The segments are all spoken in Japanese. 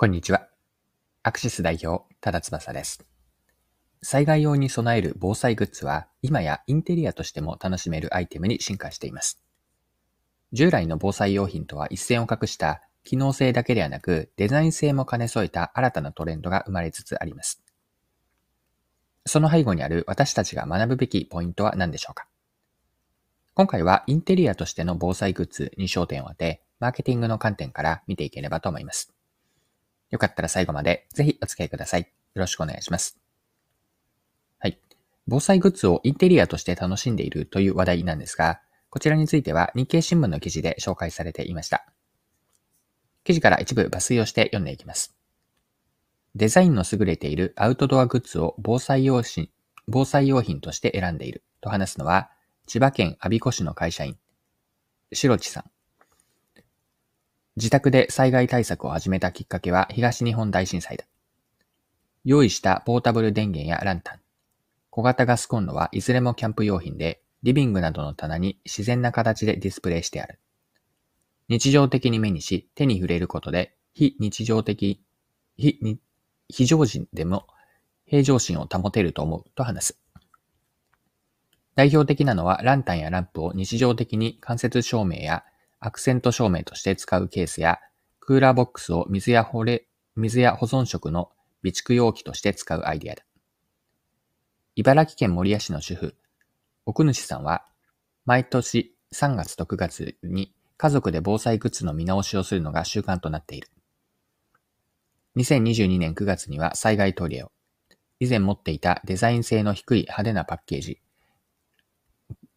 こんにちは。アクシス代表、ただ翼です。災害用に備える防災グッズは、今やインテリアとしても楽しめるアイテムに進化しています。従来の防災用品とは一線を画した機能性だけではなくデザイン性も兼ね添えた新たなトレンドが生まれつつあります。その背後にある私たちが学ぶべきポイントは何でしょうか？今回はインテリアとしての防災グッズに焦点を当て、マーケティングの観点から見ていければと思います。よかったら最後までぜひお付き合いください。よろしくお願いします。はい。防災グッズをインテリアとして楽しんでいるという話題なんですが、こちらについては日経新聞の記事で紹介されていました。記事から一部抜粋をして読んでいきます。デザインの優れているアウトドアグッズを防災用品防災用品として選んでいると話すのは、千葉県我孫子市の会社員、白地さん。自宅で災害対策を始めたきっかけは東日本大震災だ。用意したポータブル電源やランタン、小型ガスコンロはいずれもキャンプ用品で、リビングなどの棚に自然な形でディスプレイしてある。日常的に目にし、手に触れることで、非日常的、非、非常時でも平常心を保てると思うと話す。代表的なのはランタンやランプを日常的に間接照明やアクセント照明として使うケースや、クーラーボックスを水や保水や保存食の備蓄容器として使うアイデアだ。茨城県守谷市の主婦、奥主さんは、毎年3月と9月に家族で防災グッズの見直しをするのが習慣となっている。2022年9月には災害トイレを、以前持っていたデザイン性の低い派手なパッケージ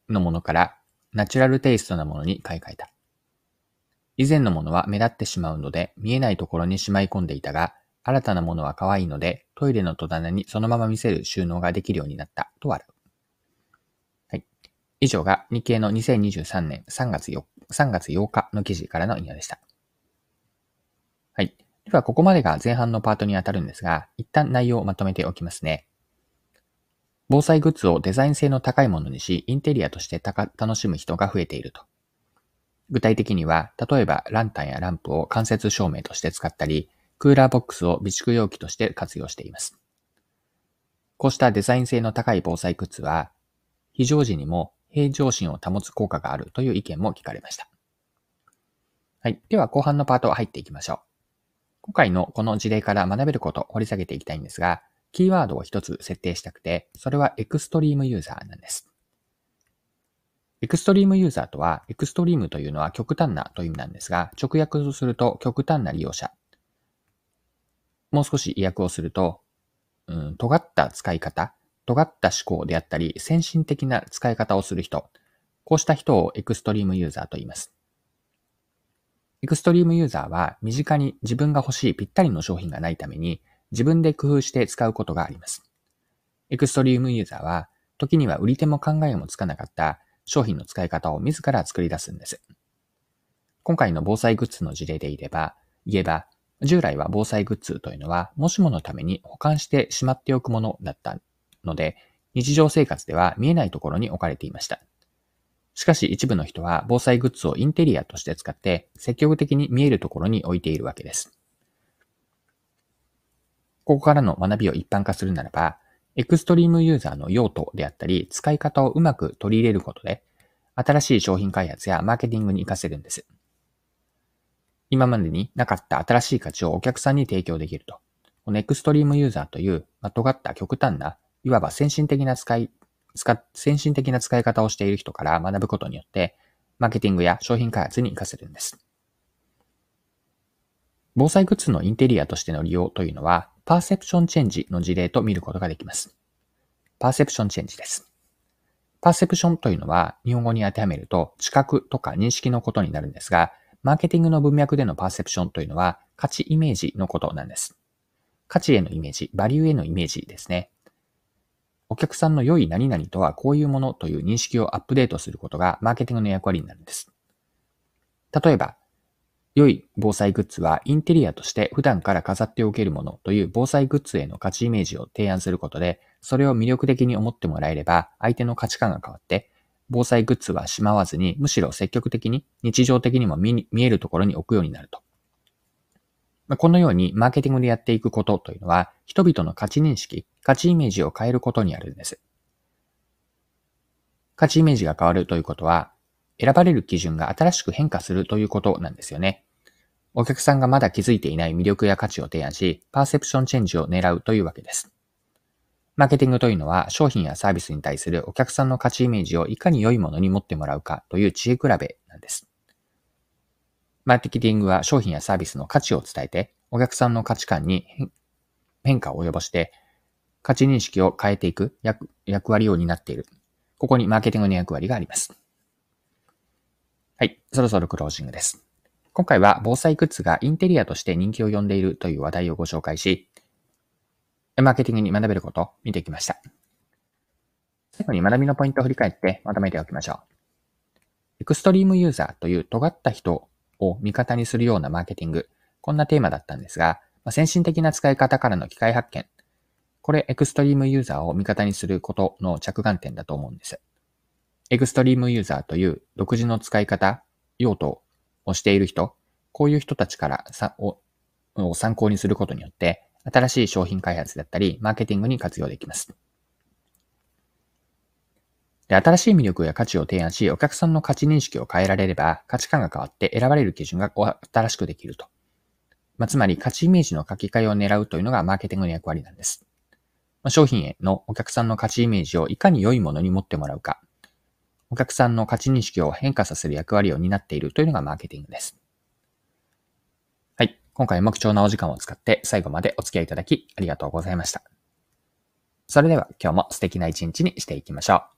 のものからナチュラルテイストなものに買い替えた。以前のものは目立ってしまうので見えないところにしまい込んでいたが、新たなものは可愛いのでトイレの戸棚にそのまま見せる収納ができるようになったと笑う。はい。以上が日経の2023年3月 ,4 3月8日の記事からの引用でした。はい。では、ここまでが前半のパートにあたるんですが、一旦内容をまとめておきますね。防災グッズをデザイン性の高いものにし、インテリアとして楽しむ人が増えていると。具体的には、例えばランタンやランプを間接照明として使ったり、クーラーボックスを備蓄容器として活用しています。こうしたデザイン性の高い防災グッズは、非常時にも平常心を保つ効果があるという意見も聞かれました。はい。では後半のパート入っていきましょう。今回のこの事例から学べることを掘り下げていきたいんですが、キーワードを一つ設定したくて、それはエクストリームユーザーなんです。エクストリームユーザーとは、エクストリームというのは極端なという意味なんですが、直訳をすると極端な利用者。もう少し意訳をすると、うん、尖った使い方、尖った思考であったり、先進的な使い方をする人。こうした人をエクストリームユーザーと言います。エクストリームユーザーは身近に自分が欲しいぴったりの商品がないために自分で工夫して使うことがあります。エクストリームユーザーは時には売り手も考えもつかなかった商品の使い方を自ら作り出すんです。今回の防災グッズの事例で言えば、言えば、従来は防災グッズというのは、もしものために保管してしまっておくものだったので、日常生活では見えないところに置かれていました。しかし一部の人は防災グッズをインテリアとして使って積極的に見えるところに置いているわけです。ここからの学びを一般化するならば、エクストリームユーザーの用途であったり、使い方をうまく取り入れることで、新しい商品開発やマーケティングに活かせるんです。今までになかった新しい価値をお客さんに提供できると。この extreme user という、ま尖った極端な、いわば先進的な使い、使、先進的な使い方をしている人から学ぶことによって、マーケティングや商品開発に活かせるんです。防災グッズのインテリアとしての利用というのは、 perception change の事例と見ることができます。 perception change です。 perception というのは日本語に当てはめると知覚とか認識のことになるんですが、マーケティングの文脈でのパーセプションというのは価値イメージのことなんです。価値へのイメージ、バリューへのイメージですね。お客さんの良い何々とはこういうものという認識をアップデートすることがマーケティングの役割になるんです。例えば、良い防災グッズはインテリアとして普段から飾っておけるものという防災グッズへの価値イメージを提案することで、それを魅力的に思ってもらえれば、相手の価値観が変わって、防災グッズはしまわずに、むしろ積極的に日常的にも見えるところに置くようになると。このようにマーケティングでやっていくことというのは、人々の価値認識、価値イメージを変えることにあるんです。価値イメージが変わるということは、選ばれる基準が新しく変化するということなんですよね。お客さんがまだ気づいていない魅力や価値を提案し、パーセプションチェンジを狙うというわけです。マーケティングというのは商品やサービスに対するお客さんの価値イメージをいかに良いものに持ってもらうかという知恵比べなんです。マーケティングは商品やサービスの価値を伝えて、お客さんの価値観に変化を及ぼして、価値認識を変えていく役役割を担っている。ここにマーケティングの役割があります。はい、そろそろクロージングです。今回は防災グッズがインテリアとして人気を呼んでいるという話題をご紹介し、マーケティングに学べることを見てきました。最後に学びのポイントを振り返ってまとめておきましょう。エクストリームユーザーという尖った人を味方にするようなマーケティング。こんなテーマだったんですが、ま、先進的な使い方からの機械発見。これ、エクストリームユーザーを味方にすることの着眼点だと思うんです。エクストリームユーザーという独自の使い方、用途をしている人、こういう人たちからさをを参考にすることによって、新しい商品開発だったり、マーケティングに活用できます。で、新しい魅力や価値を提案し、お客さんの価値認識を変えられれば、価値観が変わって選ばれる基準が新しくできると。まあ、つまり、価値イメージの書き換えを狙うというのがマーケティングの役割なんです。まあ、商品へのお客さんの価値イメージをいかに良いものに持ってもらうか、お客さんの価値認識を変化させる役割を担っているというのがマーケティングです。はい。今回も貴重なお時間を使って最後までお付き合いいただきありがとうございました。それでは今日も素敵な一日にしていきましょう。